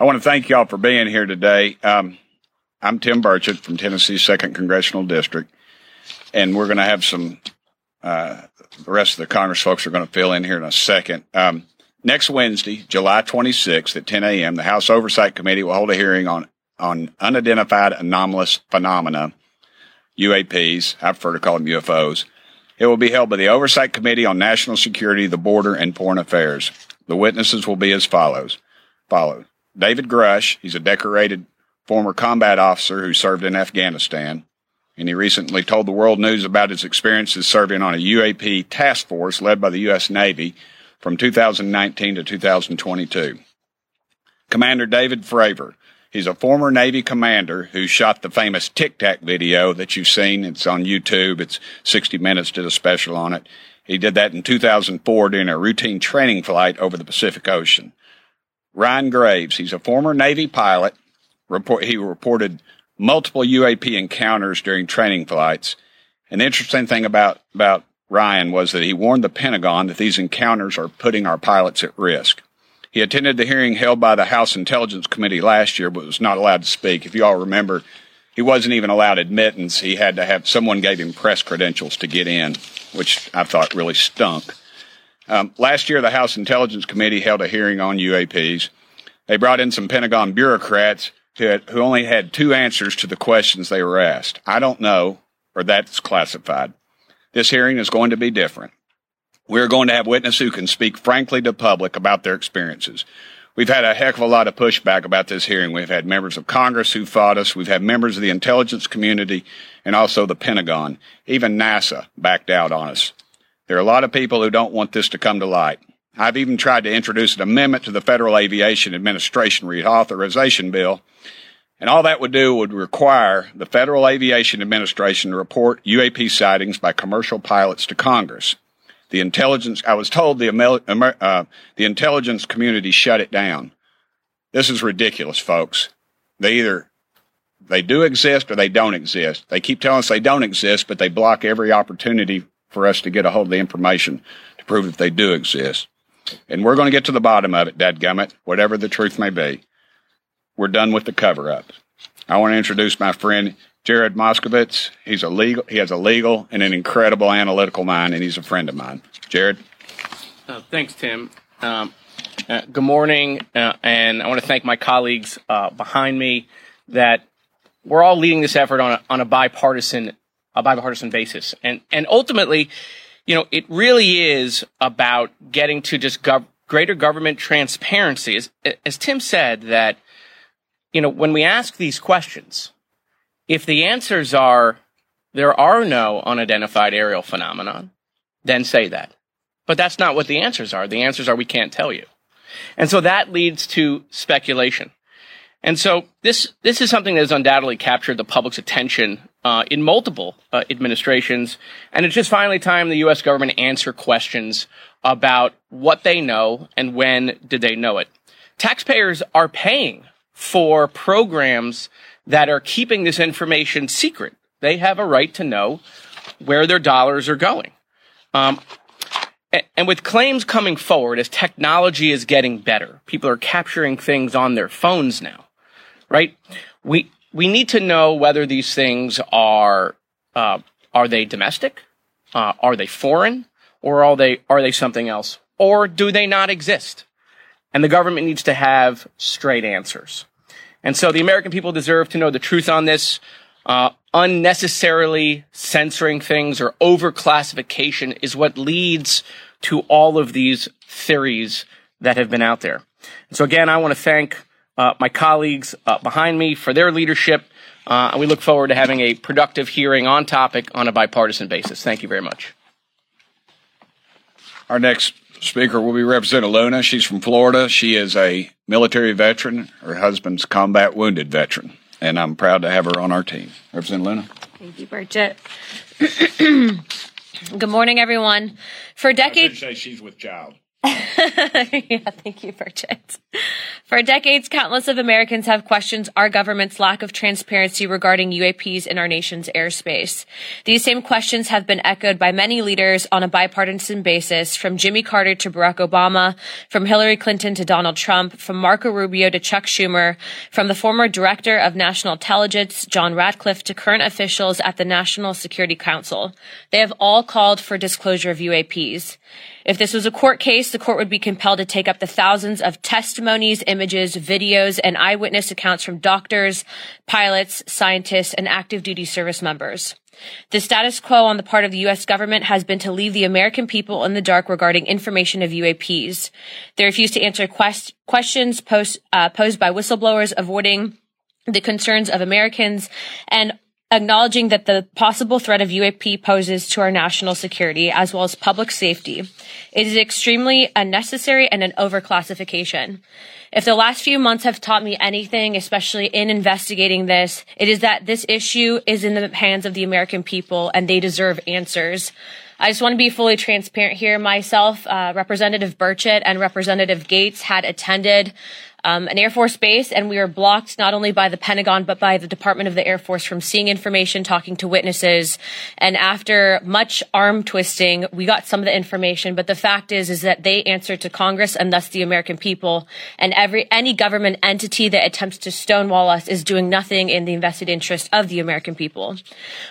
I want to thank y'all for being here today. Um, I'm Tim Burchett from Tennessee's Second Congressional District, and we're going to have some. Uh, the rest of the Congress folks are going to fill in here in a second. Um, next Wednesday, July 26th at 10 a.m., the House Oversight Committee will hold a hearing on on unidentified anomalous phenomena, UAPs. I prefer to call them UFOs. It will be held by the Oversight Committee on National Security, the Border, and Foreign Affairs. The witnesses will be as follows. Follow David Grusch. He's a decorated former combat officer who served in Afghanistan, and he recently told the world news about his experiences serving on a UAP task force led by the U.S. Navy from 2019 to 2022. Commander David Fravor. He's a former Navy commander who shot the famous Tic Tac video that you've seen. It's on YouTube. It's 60 Minutes did a special on it. He did that in 2004 during a routine training flight over the Pacific Ocean. Ryan Graves. He's a former Navy pilot report, he reported multiple UAP encounters during training flights. And the interesting thing about, about Ryan was that he warned the Pentagon that these encounters are putting our pilots at risk. He attended the hearing held by the House Intelligence Committee last year, but was not allowed to speak. If you all remember, he wasn't even allowed admittance. He had to have someone gave him press credentials to get in, which I thought really stunk. Um, last year, the House Intelligence Committee held a hearing on UAPs. They brought in some Pentagon bureaucrats who, who only had two answers to the questions they were asked. I don't know, or that's classified. This hearing is going to be different. We're going to have witnesses who can speak frankly to public about their experiences. We've had a heck of a lot of pushback about this hearing. We've had members of Congress who fought us. We've had members of the intelligence community and also the Pentagon. Even NASA backed out on us. There are a lot of people who don't want this to come to light. I've even tried to introduce an amendment to the Federal Aviation Administration Reauthorization Bill. And all that would do would require the Federal Aviation Administration to report UAP sightings by commercial pilots to Congress. The intelligence, I was told the, uh, the intelligence community shut it down. This is ridiculous, folks. They either they do exist or they don't exist. They keep telling us they don't exist, but they block every opportunity for us to get a hold of the information to prove that they do exist. And we're going to get to the bottom of it, dadgummit, whatever the truth may be. We're done with the cover up. I want to introduce my friend Jared Moskowitz. He's a legal, he has a legal and an incredible analytical mind, and he's a friend of mine. Jared? Uh, thanks, Tim. Um, uh, good morning, uh, and I want to thank my colleagues uh, behind me that we're all leading this effort on a, on a bipartisan Uh, a bipartisan basis, and and ultimately, you know, it really is about getting to just gov- greater government transparency. As, as Tim said, that, you know, when we ask these questions, if the answers are there are no unidentified aerial phenomenon, then say that. But that's not what the answers are. The answers are we can't tell you. And so that leads to speculation. And so this this is something that has undoubtedly captured the public's attention uh, in multiple uh, administrations. And it's just finally time the U.S. government answer questions about what they know and when did they know it. Taxpayers are paying for programs that are keeping this information secret. They have a right to know where their dollars are going. Um, and with claims coming forward as technology is getting better, people are capturing things on their phones now, right? We we need to know whether these things are uh, are they domestic, uh, are they foreign, or are they are they something else, or do they not exist? And the government needs to have straight answers. And so the American people deserve to know the truth on this. Uh, unnecessarily censoring things or overclassification is what leads to all of these theories that have been out there. And so again, I want to thank uh, my colleagues uh, behind me for their leadership. Uh, and we look forward to having a productive hearing on topic on a bipartisan basis. Thank you very much. Our next speaker will be Representative Luna. She's from Florida. She is a military veteran. Her husband's combat wounded veteran, and I'm proud to have her on our team. Representative Luna. Thank you, Burchett. Good morning, everyone. For decades, say she's with child. yeah, thank you, Burchett. For decades, countless of Americans have questioned our government's lack of transparency regarding UAPs in our nation's airspace. These same questions have been echoed by many leaders on a bipartisan basis, from Jimmy Carter to Barack Obama, from Hillary Clinton to Donald Trump, from Marco Rubio to Chuck Schumer, from the former Director of National Intelligence, John Ratcliffe, to current officials at the National Security Council. They have all called for disclosure of UAPs. If this was a court case, the court would be compelled to take up the thousands of testimonies, images, videos, and eyewitness accounts from doctors, pilots, scientists, and active duty service members. The status quo on the part of the U.S. government has been to leave the American people in the dark regarding information of UAPs. They refuse to answer quest- questions post, uh, posed by whistleblowers, avoiding the concerns of Americans, and acknowledging that the possible threat of UAP poses to our national security as well as public safety. It is extremely unnecessary and an overclassification. If the last few months have taught me anything, especially in investigating this, it is that this issue is in the hands of the American people and they deserve answers. I just want to be fully transparent here. Myself, uh, Representative Burchett and Representative Gaetz had attended um, an Air Force base, and we were blocked not only by the Pentagon but by the Department of the Air Force from seeing information, talking to witnesses. And after much arm twisting, we got some of the information. But the fact is, is that they answer to Congress and thus the American people. And every any government entity that attempts to stonewall us is doing nothing in the invested interest of the American people.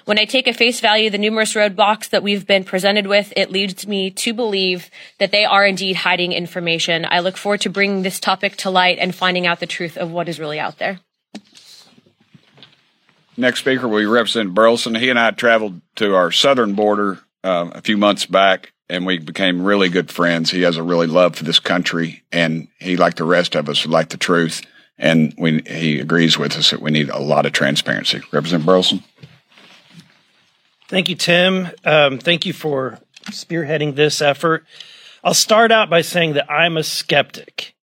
When I take at face value the numerous roadblocks that we've been presented with, it leads me to believe that they are indeed hiding information. I look forward to bringing this topic to light and finding out the truth of what is really out there. Next speaker will be Representative Burlison. He and I traveled to our southern border uh, a few months back, and we became really good friends. He has a really love for this country, and he, like the rest of us, would like the truth. And we, he agrees with us that we need a lot of transparency. Representative Burlison. Thank you, Tim. Um, thank you for spearheading this effort. I'll start out by saying that I'm a skeptic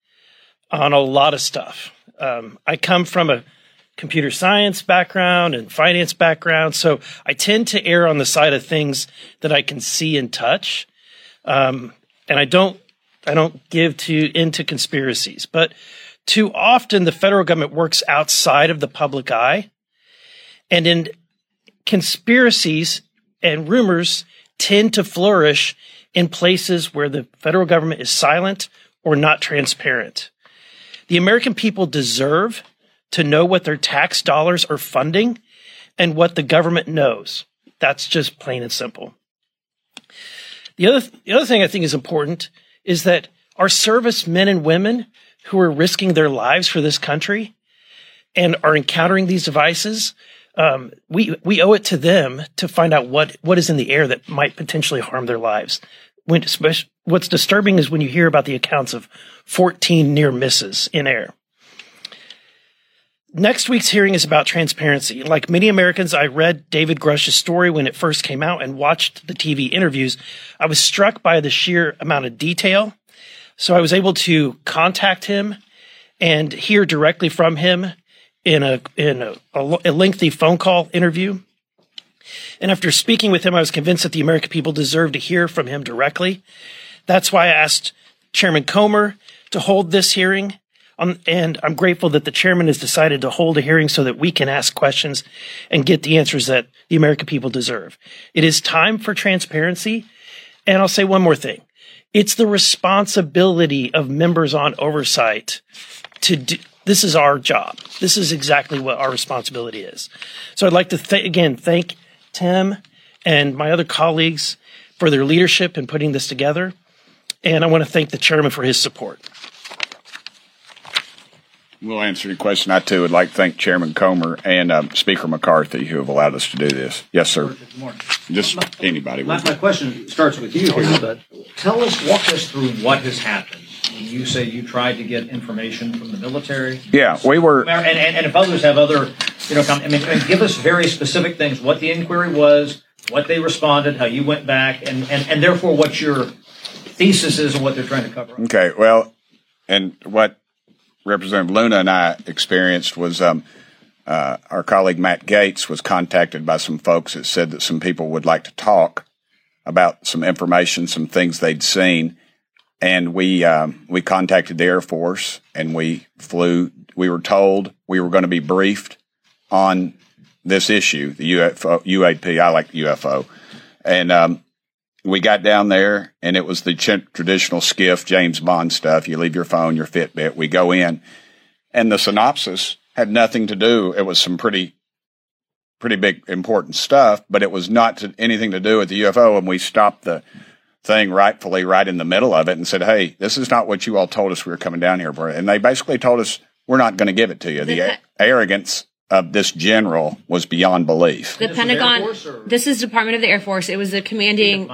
on a lot of stuff. Um, I come from a computer science background and finance background, so I tend to err on the side of things that I can see and touch, um, and I don't I don't give to into conspiracies. But too often, the federal government works outside of the public eye, and in conspiracies and rumors tend to flourish in places where the federal government is silent or not transparent. The American people deserve to know what their tax dollars are funding and what the government knows. That's just plain and simple. The other, the other thing I think is important is that our service men and women who are risking their lives for this country and are encountering these devices, um, we we owe it to them to find out what what is in the air that might potentially harm their lives. When, what's disturbing is when you hear about the accounts of 14 near misses in air. Next week's hearing is about transparency. Like many Americans, I read David Grusch's story when it first came out and watched the TV interviews. I was struck by the sheer amount of detail. So I was able to contact him and hear directly from him in a in a, a, lengthy phone call interview. And after speaking with him, I was convinced that the American people deserve to hear from him directly. That's why I asked Chairman Comer to hold this hearing. Um, and I'm grateful that the chairman has decided to hold a hearing so that we can ask questions and get the answers that the American people deserve. It is time for transparency. And I'll say one more thing. It's the responsibility of members on oversight to do, this is our job. This is exactly what our responsibility is. So I'd like to th- again thank Tim and my other colleagues for their leadership in putting this together. And I want to thank the chairman for his support. We'll answer your question. I too would like to thank Chairman Comer and um, Speaker McCarthy who have allowed us to do this. Yes, sir. Good morning. Just my, anybody. My, my, question starts with you here, but tell us, walk us through what has happened. You say you tried to get information from the military. Yeah, we were. And, and, and if others have other, you know, I mean, give us very specific things. What the inquiry was, what they responded, how you went back, and and, and therefore what your thesis is and what they're trying to cover. Okay, well, and what Representative Luna and I experienced was um, uh, our colleague Matt Gaetz was contacted by some folks that said that some people would like to talk about some information, some things they'd seen. and we um, we contacted the Air Force and we flew. We were told we were going to be briefed on this issue, the UFO, UAP. I like UFO, and um, we got down there, and it was the ch- traditional SCIF James Bond stuff. You leave your phone, your Fitbit. We go in, and the synopsis had nothing to do. It was some pretty pretty big important stuff, but it was not to, anything to do with the UFO. And we stopped the thing rightfully right in the middle of it and said, "Hey, this is not what you all told us we were coming down here for." And they basically told us we're not going to give it to you. The, a- arrogance of this general was beyond belief. The This Pentagon. Force This is Department of the Air Force. It was the commanding.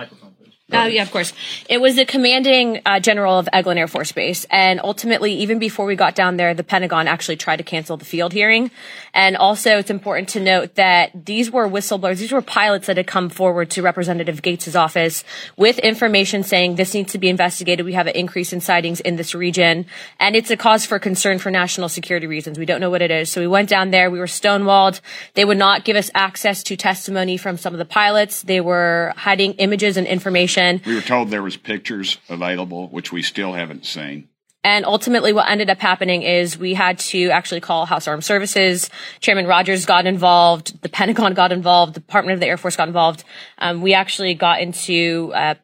Oh, yeah, of course. It was the commanding uh, general of Eglin Air Force Base. And ultimately, even before we got down there, the Pentagon actually tried to cancel the field hearing. And also, it's important to note that these were whistleblowers. These were pilots that had come forward to Representative Gaetz' office with information saying this needs to be investigated. We have an increase in sightings in this region. And it's a cause for concern for national security reasons. We don't know what it is. So we went down there. We were stonewalled. They would not give us access to testimony from some of the pilots. They were hiding images and information. We were told there was pictures available, which we still haven't seen. And ultimately, what ended up happening is we had to actually call House Armed Services. Chairman Rogers got involved. The Pentagon got involved. The Department of the Air Force got involved. Um, we actually got into uh,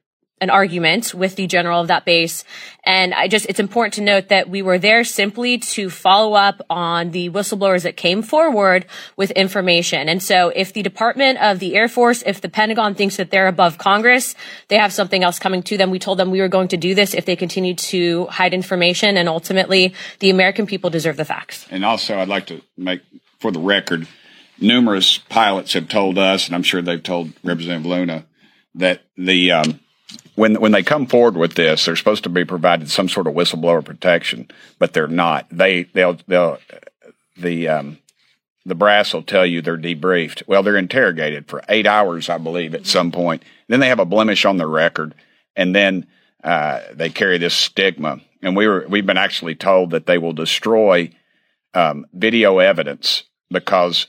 an argument with the general of that base. And I just, it's important to note that we were there simply to follow up on the whistleblowers that came forward with information. And so if the Department of the Air Force, if the Pentagon thinks that they're above Congress, they have something else coming to them. We told them we were going to do this if they continued to hide information. And ultimately, the American people deserve the facts. And also, I'd like to make, for the record, numerous pilots have told us, and I'm sure they've told Representative Luna, that the um, when when they come forward with this, they're supposed to be provided some sort of whistleblower protection, but they're not. They they'll they'll the um, the brass will tell you they're debriefed. Well, they're interrogated for eight hours, I believe, at some point. Then they have a blemish on their record, and then uh, they carry this stigma. And we were we've been actually told that they will destroy um, video evidence because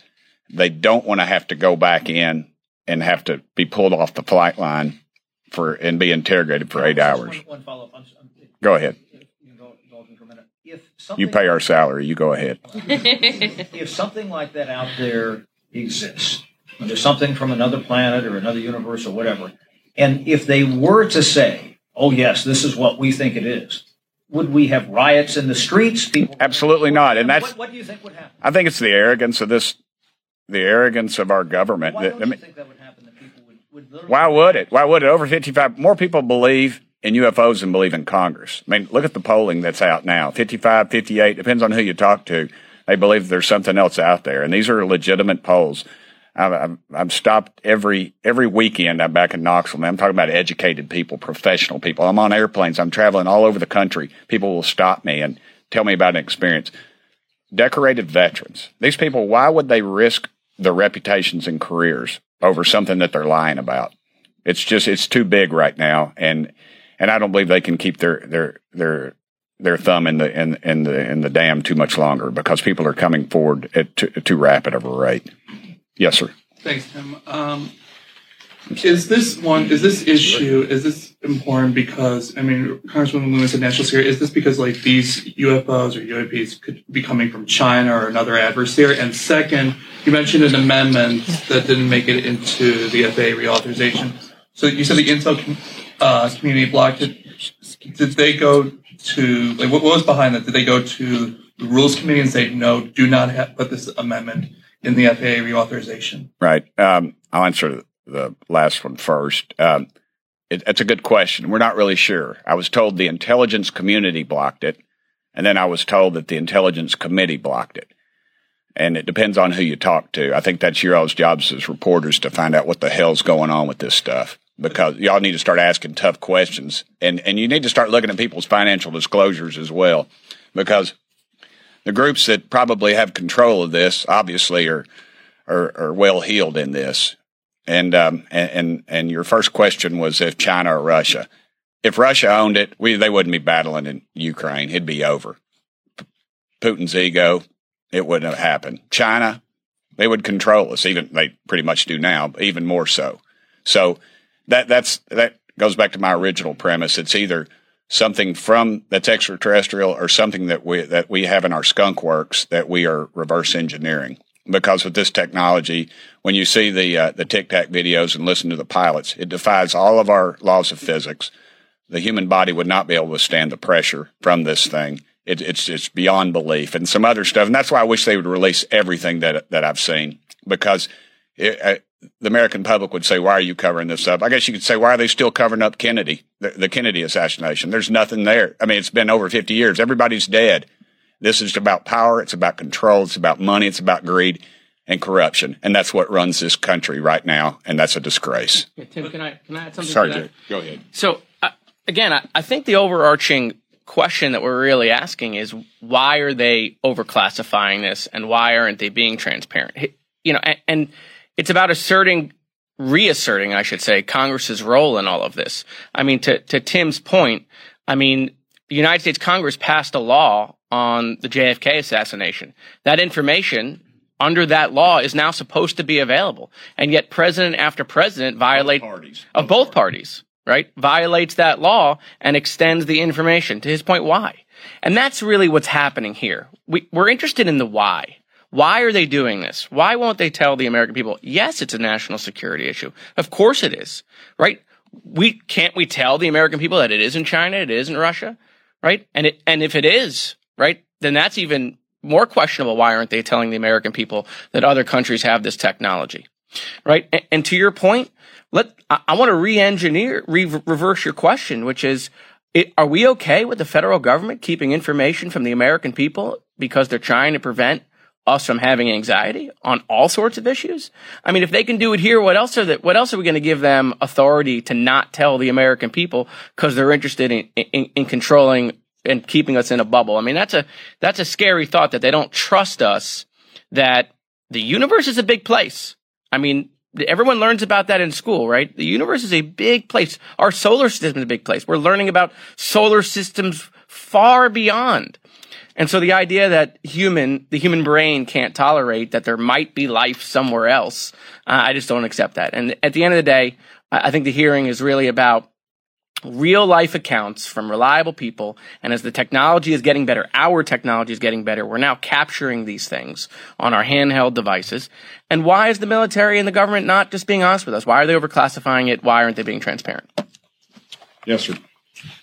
they don't want to have to go back in and have to be pulled off the flight line for and be interrogated for eight hours. One, one. I'm, I'm, Go ahead. If you can go, indulge me for a minute. If something, You pay our salary. You go ahead. if something like that out there exists, and there's something from another planet or another universe or whatever, and if they were to say, "Oh yes, this is what we think it is," would we have riots in the streets? People, Absolutely not. And that's what, what do you think would happen? I think it's the arrogance of this, the arrogance of our government. Why don't I you mean, think that would happen? That people would, would literally Why would it? Why would it? Over 55, more people believe in UFOs than believe in Congress. I mean, look at the polling that's out now 55, 58, depends on who you talk to. They believe there's something else out there. And these are legitimate polls. I've, I've, stopped every every weekend. I'm back in Knoxville. Man, I'm talking about educated people, professional people. I'm on airplanes. I'm traveling all over the country. People will stop me and tell me about an experience. Decorated veterans. These people, why would they risk their reputations and careers over something that they're lying about? It's just it's too big right now, and and I don't believe they can keep their their their their thumb in the in in the in the dam too much longer because people are coming forward at too, too rapid of a rate. Yes, sir. Thanks, Tim. Um, is this one? Is this issue? Is this important because I mean, Congresswoman Lewis said national security. Is this because like these UFOs or UAPs could be coming from China or another adversary? And second, you mentioned an amendment that didn't make it into the FAA reauthorization. So you said the intel uh, community blocked it. Did they go to like what, was behind that? Did they go to the rules committee and say no, do not put this amendment in the FAA reauthorization? Right. Um, I'll answer the last one first. Um, it, it's a good question. We're not really sure. I was told the intelligence community blocked it, and then I was told that the intelligence committee blocked it. And it depends on who you talk to. I think that's your all's jobs as reporters to find out what the hell's going on with this stuff. Because y'all need to start asking tough questions, and and you need to start looking at people's financial disclosures as well, because the groups that probably have control of this obviously are are, are well heeled in this. And, um, and and and your first question was if China or Russia. If Russia owned it, we they wouldn't be battling in Ukraine. It'd be over. P- Putin's ego, it wouldn't have happened. China, they would control us. Even they pretty much do now, but even more so. So that that's that goes back to my original premise. It's either something from that's extraterrestrial or something that we that we have in our skunk works that we are reverse engineering. Because with this technology, when you see the uh, the Tic Tac videos and listen to the pilots, it defies all of our laws of physics. The human body would not be able to withstand the pressure from this thing. It, it's it's beyond belief, and some other stuff. And that's why I wish they would release everything that that I've seen because it, uh, the American public would say, "Why are you covering this up?" I guess you could say, "Why are they still covering up Kennedy, the, the Kennedy assassination?" There's nothing there. I mean, it's been over 50 years. Everybody's dead. This is about power. It's about control. It's about money. It's about greed and corruption, and that's what runs this country right now, and that's a disgrace. Yeah, Tim, can I can I add something? Sorry, to that? Go ahead. So uh, again, I, I think the overarching question that we're really asking is why are they overclassifying this, and why aren't they being transparent? You know, and, and it's about asserting, reasserting, I should say, Congress's role in all of this. I mean, to to Tim's point, I mean, the United States Congress passed a law on the JFK assassination. That information under that law is now supposed to be available, and yet president after president violate parties. of both parties, right? Violates that law and extends the information. To his point, why? And that's really what's happening here. We, we're interested in the why. Why are they doing this? Why won't they tell the American people, yes, it's a national security issue? Of course it is, right? We can't we tell the American people that it is in China, it is in Russia, right? And it, and if it is, right, then that's even more questionable. Why aren't they telling the American people that other countries have this technology, right? And, and to your point, let I, I want to re-engineer, re- reverse your question, which is, it, are we okay with the federal government keeping information from the American people because they're trying to prevent us from having anxiety on all sorts of issues? I mean, if they can do it here, what else are that? What else are we going to give them authority to not tell the American people because they're interested in, in, in controlling and keeping us in a bubble? I mean, that's a that's a scary thought that they don't trust us. That the universe is a big place. I mean, everyone learns about that in school, right? The universe is a big place. Our solar system is a big place. We're learning about solar systems far beyond. And so the idea that human, the human brain can't tolerate that there might be life somewhere else, uh, I just don't accept that. And at the end of the day, I I think the hearing is really about real life accounts from reliable people. And as the technology is getting better, our technology is getting better. We're now capturing these things on our handheld devices. And why is the military and the government not just being honest with us? Why are they overclassifying it? Why aren't they being transparent? Yes, sir.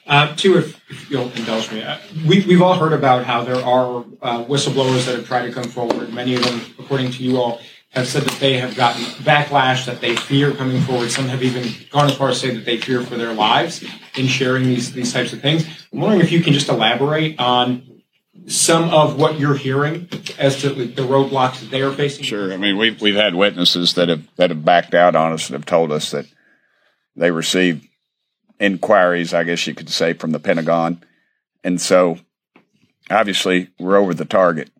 Uh, two, if, if you'll indulge me, uh, we, we've all heard about how there are uh, whistleblowers that have tried to come forward. Many of them, according to you all, have said that they have gotten backlash, that they fear coming forward. Some have even gone as far as say that they fear for their lives in sharing these these types of things. I'm wondering if you can just elaborate on some of what you're hearing as to the roadblocks that they are facing. Sure. I mean, we've we've had witnesses that have that have backed out on us and have told us that they received inquiries, I guess you could say, from the Pentagon, and so obviously we're over the target,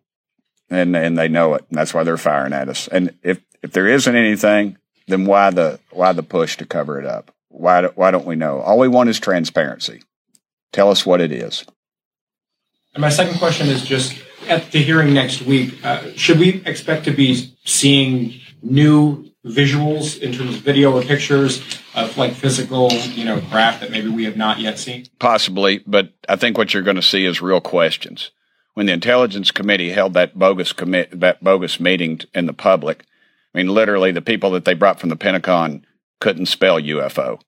and and they know it, and that's why they're firing at us. And if if there isn't anything, then why the why the push to cover it up? Why do, why don't we know? All we want is transparency. Tell us what it is. And my second question is just at the hearing next week, uh, should we expect to be seeing new visuals in terms of video or pictures of like physical, you know, craft that maybe we have not yet seen? Possibly, but I think what you're going to see is real questions. When the Intelligence Committee held that bogus commit that bogus meeting in the public, I mean, literally, the people that they brought from the Pentagon couldn't spell UFO.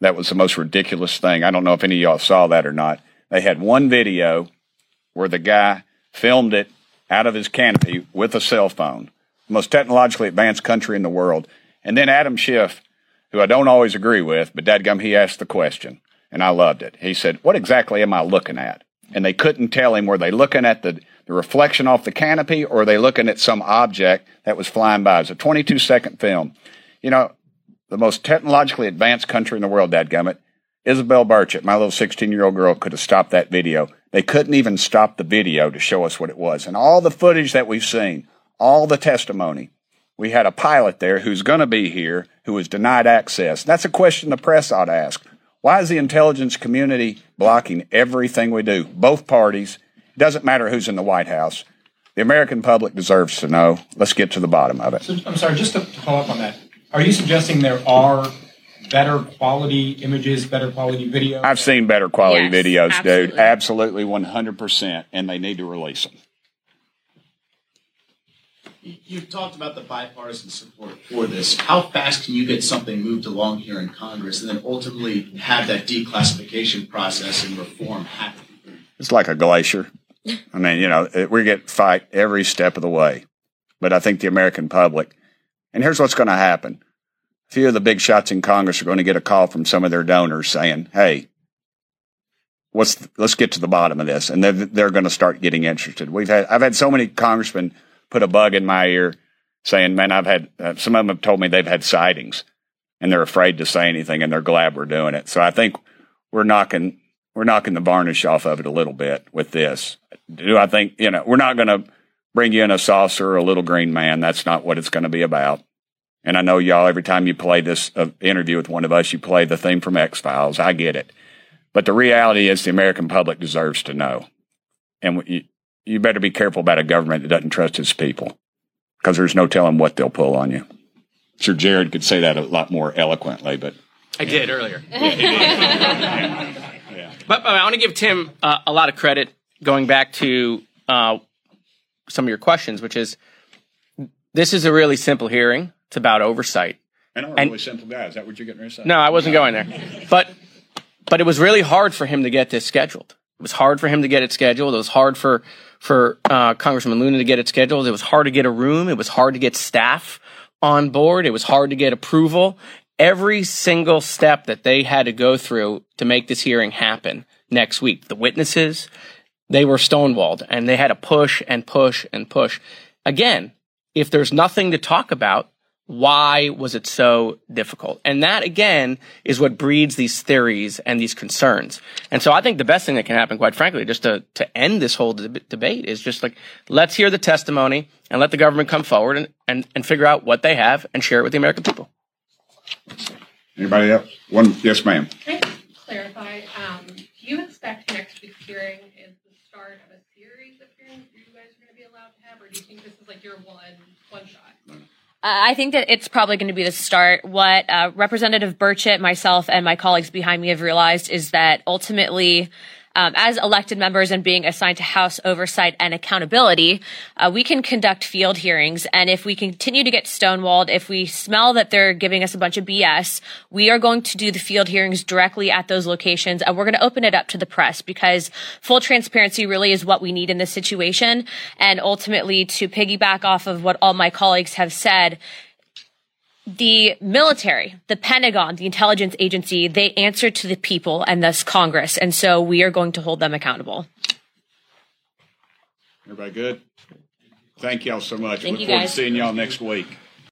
That was the most ridiculous thing. I don't know if any of y'all saw that or not. They had one video where the guy filmed it out of his canopy with a cell phone, most technologically advanced country in the world. And then Adam Schiff, who I don't always agree with, but dadgum, he asked the question, and I loved it. He said, What exactly am I looking at? And they couldn't tell him, were they looking at the, the reflection off the canopy or are they looking at some object that was flying by? It's a 22 second film. You know, the most technologically advanced country in the world, dadgummit, Isabel Burchett, my little 16 year old girl, could have stopped that video. They couldn't even stop the video to show us what it was. And all the footage that we've seen, all the testimony, we had a pilot there who's going to be here who was denied access. That's a question the press ought to ask. Why is the intelligence community blocking everything we do? Both parties. It doesn't matter who's in the White House. The American public deserves to know. Let's get to the bottom of it. So I'm sorry, just to follow up on that. Are you suggesting there are better quality images, better quality video? I've seen better quality Yes, videos, dude. absolutely. Absolutely, 100%. And they need to release them. You've talked about the bipartisan support for this. How fast can you get something moved along here in Congress and then ultimately have that declassification process and reform happen? It's like a glacier. I mean, you know, it, we get fight every step of the way. But I think the American public, and here's what's going to happen. A few of the big shots in Congress are going to get a call from some of their donors saying, hey, what's let's get to the bottom of this. And they're, they're going to start getting interested. We've had, I've had so many congressmen put a bug in my ear saying, man, I've had, uh, some of them have told me they've had sightings and they're afraid to say anything and they're glad we're doing it. So I think we're knocking, we're knocking the varnish off of it a little bit with this. Do I think, you know, we're not going to bring you in a saucer or a little green man. That's not what it's going to be about. And I know y'all, every time you play this uh, interview with one of us, you play the theme from X Files. I get it. But the reality is the American public deserves to know. And you, you better be careful about a government that doesn't trust its people because there's no telling what they'll pull on you. Sir Jared could say that a lot more eloquently, but I did earlier. But, but I want to give Tim uh, a lot of credit going back to uh, some of your questions, which is this is a really simple hearing. It's about oversight. I know a And- really simple guy. Is that what you're getting ready to say? No, I wasn't going there. But but it was really hard for him to get this scheduled. It was hard for him to get it scheduled. It was hard for for uh, Congressman Luna to get it scheduled. It was hard to get a room. It was hard to get staff on board. It was hard to get approval. Every single step that they had to go through to make this hearing happen next week, the witnesses, they were stonewalled and they had to push and push and push. Again, if there's nothing to talk about, why was it so difficult? And that again is what breeds these theories and these concerns. And so I think the best thing that can happen, quite frankly, just to, to end this whole deb- debate is just like, let's hear the testimony and let the government come forward and, and, and figure out what they have and share it with the American people. Anybody else? One, yes, ma'am. Can I just clarify, um, do you expect next week's hearing is the start of a series of hearings you guys are gonna be allowed to have, or do you think this is like your one, one shot? I think that it's probably going to be the start. What uh, Representative Burchett, myself, and my colleagues behind me have realized is that ultimately, um, as elected members and being assigned to House oversight and accountability, uh, we can conduct field hearings. And if we continue to get stonewalled, if we smell that they're giving us a bunch of BS, we are going to do the field hearings directly at those locations, and we're going to open it up to the press because full transparency really is what we need in this situation. And ultimately, to piggyback off of what all my colleagues have said, the military, the Pentagon, the intelligence agency, they answer to the people and thus Congress. And so we are going to hold them accountable. Everybody good? Thank y'all so much. Thank Look you, forward guys. to seeing y'all next week.